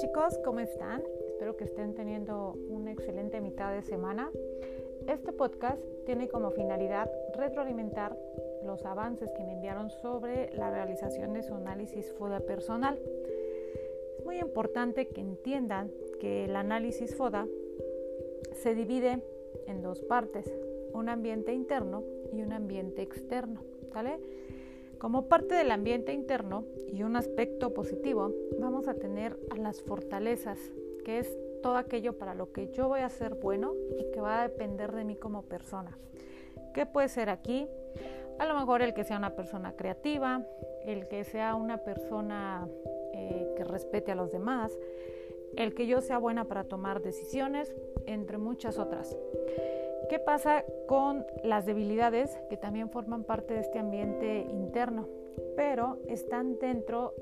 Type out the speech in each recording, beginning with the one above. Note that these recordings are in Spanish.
chicos, ¿cómo están? Espero que estén teniendo una excelente mitad de semana. Este podcast tiene como finalidad retroalimentar los avances que me enviaron sobre la realización de su análisis FODA personal. Es muy importante que entiendan que el análisis FODA se divide en dos partes, un ambiente interno y un ambiente externo, ¿vale? Como parte del ambiente interno y un aspecto positivo, vamos a tener a las fortalezas, que es todo aquello para lo que yo voy a ser bueno y que va a depender de mí como persona. ¿Qué puede ser aquí? A lo mejor el que sea una persona creativa, el que sea una persona eh, que respete a los demás, el que yo sea buena para tomar decisiones, entre muchas otras. ¿Qué pasa con las debilidades que también forman parte de este ambiente interno, pero están dentro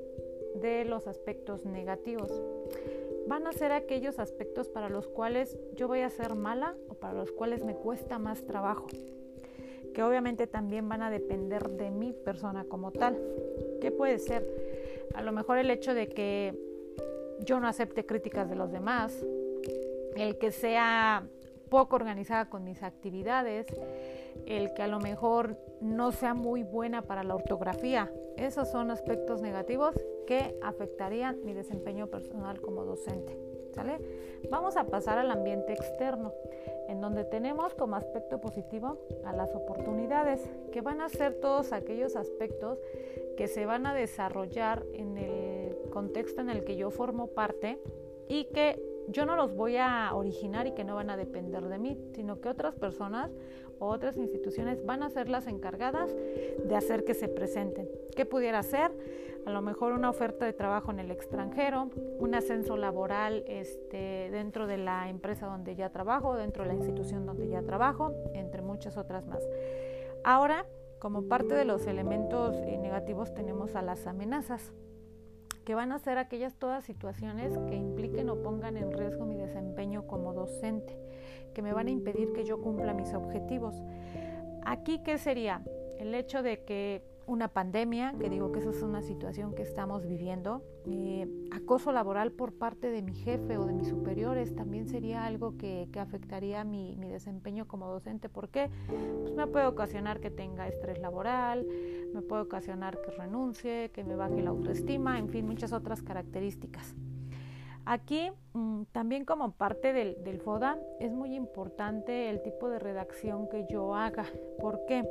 de los aspectos negativos? Van a ser aquellos aspectos para los cuales yo voy a ser mala o para los cuales me cuesta más trabajo, que obviamente también van a depender de mi persona como tal. ¿Qué puede ser? A lo mejor el hecho de que yo no acepte críticas de los demás, el que sea poco organizada con mis actividades, el que a lo mejor no sea muy buena para la ortografía. Esos son aspectos negativos que afectarían mi desempeño personal como docente. ¿sale? Vamos a pasar al ambiente externo, en donde tenemos como aspecto positivo a las oportunidades, que van a ser todos aquellos aspectos que se van a desarrollar en el contexto en el que yo formo parte y que yo no los voy a originar y que no van a depender de mí, sino que otras personas o otras instituciones van a ser las encargadas de hacer que se presenten. ¿Qué pudiera ser? A lo mejor una oferta de trabajo en el extranjero, un ascenso laboral este, dentro de la empresa donde ya trabajo, dentro de la institución donde ya trabajo, entre muchas otras más. Ahora, como parte de los elementos eh, negativos tenemos a las amenazas que van a ser aquellas todas situaciones que impliquen o pongan en riesgo mi desempeño como docente, que me van a impedir que yo cumpla mis objetivos. Aquí, ¿qué sería? El hecho de que una pandemia, que digo que esa es una situación que estamos viviendo, eh, acoso laboral por parte de mi jefe o de mis superiores también sería algo que, afectaría mi, desempeño como docente. ¿Por qué? Pues me puede ocasionar que tenga estrés laboral, me puede ocasionar que renuncie, que me baje la autoestima, en fin, muchas otras características. Aquí mm, también como parte del, del FODA es muy importante el tipo de redacción que yo haga. ¿Por qué?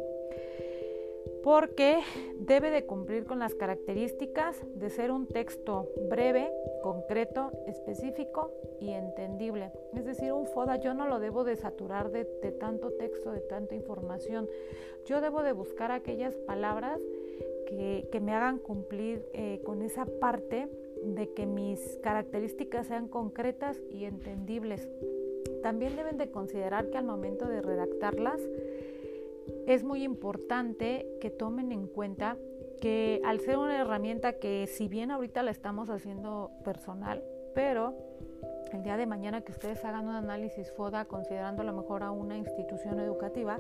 Porque debe de cumplir con las características de ser un texto breve, concreto, específico y entendible. Es decir, un FODA yo no lo debo de saturar de, tanto texto, de tanta información. Yo debo de buscar aquellas palabras que, me hagan cumplir eh, con esa parte de que mis características sean concretas y entendibles. También deben de considerar que al momento de redactarlas, es muy importante que tomen en cuenta que al ser una herramienta que si bien ahorita la estamos haciendo personal, pero el día de mañana que ustedes hagan un análisis FODA considerando a lo mejor a una institución educativa,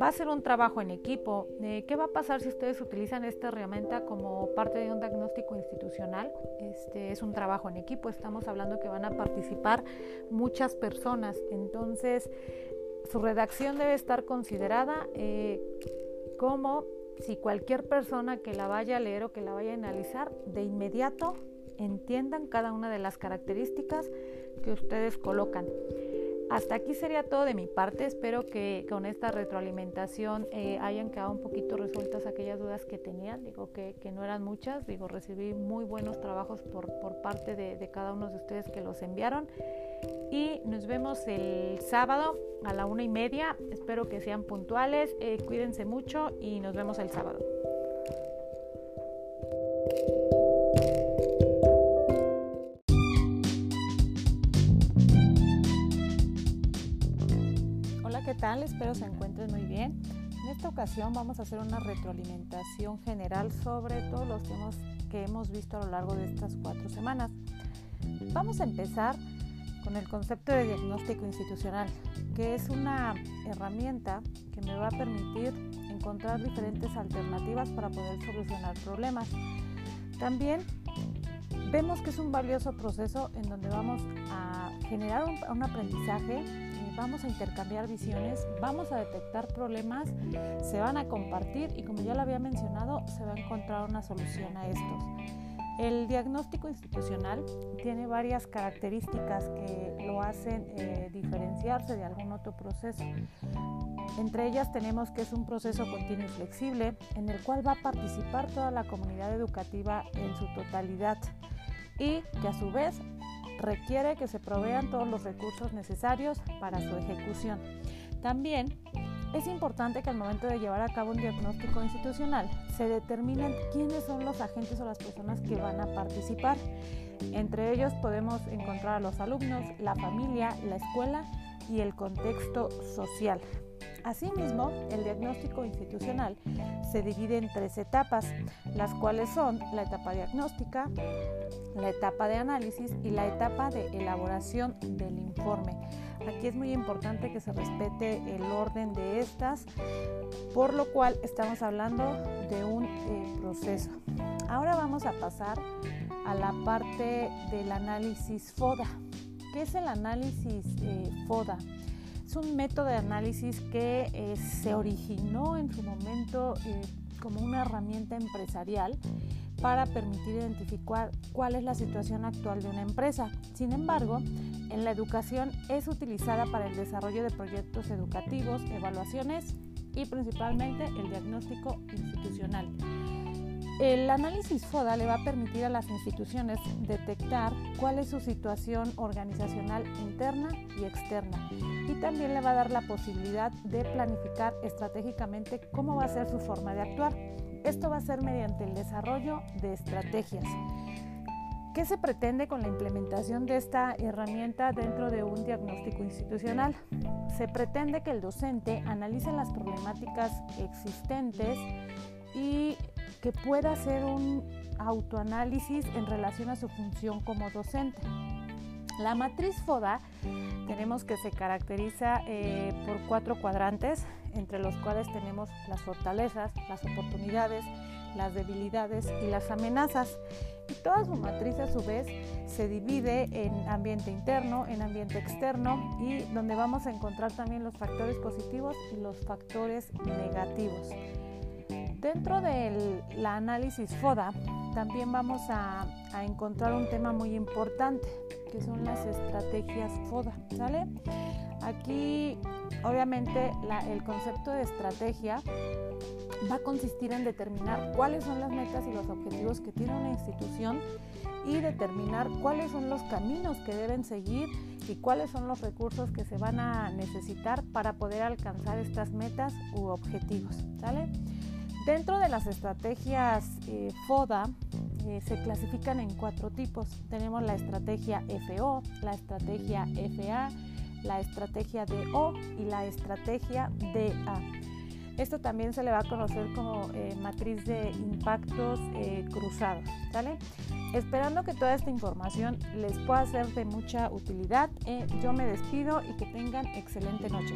va a ser un trabajo en equipo. Eh, ¿Qué va a pasar si ustedes utilizan esta herramienta como parte de un diagnóstico institucional? Este es un trabajo en equipo. Estamos hablando que van a participar muchas personas. Entonces, su redacción debe estar considerada eh, como si cualquier persona que la vaya a leer o que la vaya a analizar, de inmediato entiendan cada una de las características que ustedes colocan. Hasta aquí sería todo de mi parte. Espero que con esta retroalimentación eh, hayan quedado un poquito resueltas aquellas dudas que tenían. Digo que, no eran muchas. Digo, recibí muy buenos trabajos por, parte de, cada uno de ustedes que los enviaron. Y nos vemos el sábado a la una y media. Espero que sean puntuales. Eh, cuídense mucho y nos vemos el sábado. ¿qué tal? Espero se encuentren muy bien. En esta ocasión vamos a hacer una retroalimentación general sobre todos los temas que hemos visto a lo largo de estas cuatro semanas. Vamos a empezar con el concepto de diagnóstico institucional, que es una herramienta que me va a permitir encontrar diferentes alternativas para poder solucionar problemas. También vemos que es un valioso proceso en donde vamos a generar un, aprendizaje, eh, vamos a intercambiar visiones, vamos a detectar problemas, se van a compartir y como ya lo había mencionado, se va a encontrar una solución a estos. El diagnóstico institucional tiene varias características que lo hacen eh, diferenciarse de algún otro proceso. Entre ellas tenemos que es un proceso continuo y flexible en el cual va a participar toda la comunidad educativa en su totalidad y que a su vez requiere que se provean todos los recursos necesarios para su ejecución. También es importante que al momento de llevar a cabo un diagnóstico institucional se determinen quiénes son los agentes o las personas que van a participar. Entre ellos podemos encontrar a los alumnos, la familia, la escuela y el contexto social. Asimismo, el diagnóstico institucional se divide en tres etapas, las cuales son la etapa diagnóstica, la etapa de análisis y la etapa de elaboración del informe. Aquí es muy importante que se respete el orden de estas, por lo cual estamos hablando de un eh, proceso. Ahora vamos a pasar a la parte del análisis FODA. ¿Qué es el análisis eh, FODA? Un método de análisis que eh, se originó en su momento eh, como una herramienta empresarial para permitir identificar cuál es la situación actual de una empresa. Sin embargo, en la educación es utilizada para el desarrollo de proyectos educativos, evaluaciones y principalmente el diagnóstico institucional. El análisis FODA le va a permitir a las instituciones detectar cuál es su situación organizacional interna y externa y también le va a dar la posibilidad de planificar estratégicamente cómo va a ser su forma de actuar. Esto va a ser mediante el desarrollo de estrategias. ¿Qué se pretende con la implementación de esta herramienta dentro de un diagnóstico institucional? Se pretende que el docente analice las problemáticas existentes y que pueda hacer un autoanálisis en relación a su función como docente. La matriz FODA tenemos que se caracteriza eh, por cuatro cuadrantes, entre los cuales tenemos las fortalezas, las oportunidades, las debilidades y las amenazas. Y toda su matriz a su vez se divide en ambiente interno, en ambiente externo y donde vamos a encontrar también los factores positivos y los factores negativos. Dentro del análisis FODA también vamos a, encontrar un tema muy importante que son las estrategias FODA. ¿sale? Aquí obviamente el concepto de estrategia va a consistir en determinar cuáles son las metas y los objetivos que tiene una institución y determinar cuáles son los caminos que deben seguir y cuáles son los recursos que se van a necesitar para poder alcanzar estas metas u objetivos. ¿sale? Dentro de las estrategias eh, FODA eh, se clasifican en cuatro tipos. Tenemos la estrategia FO, la estrategia FA, la estrategia DO y la estrategia DA. Esto también se le va a conocer como eh, matriz de impactos cruzados. ¿sale? Esperando que toda esta información les pueda ser de mucha utilidad, yo me despido y que tengan excelente noche.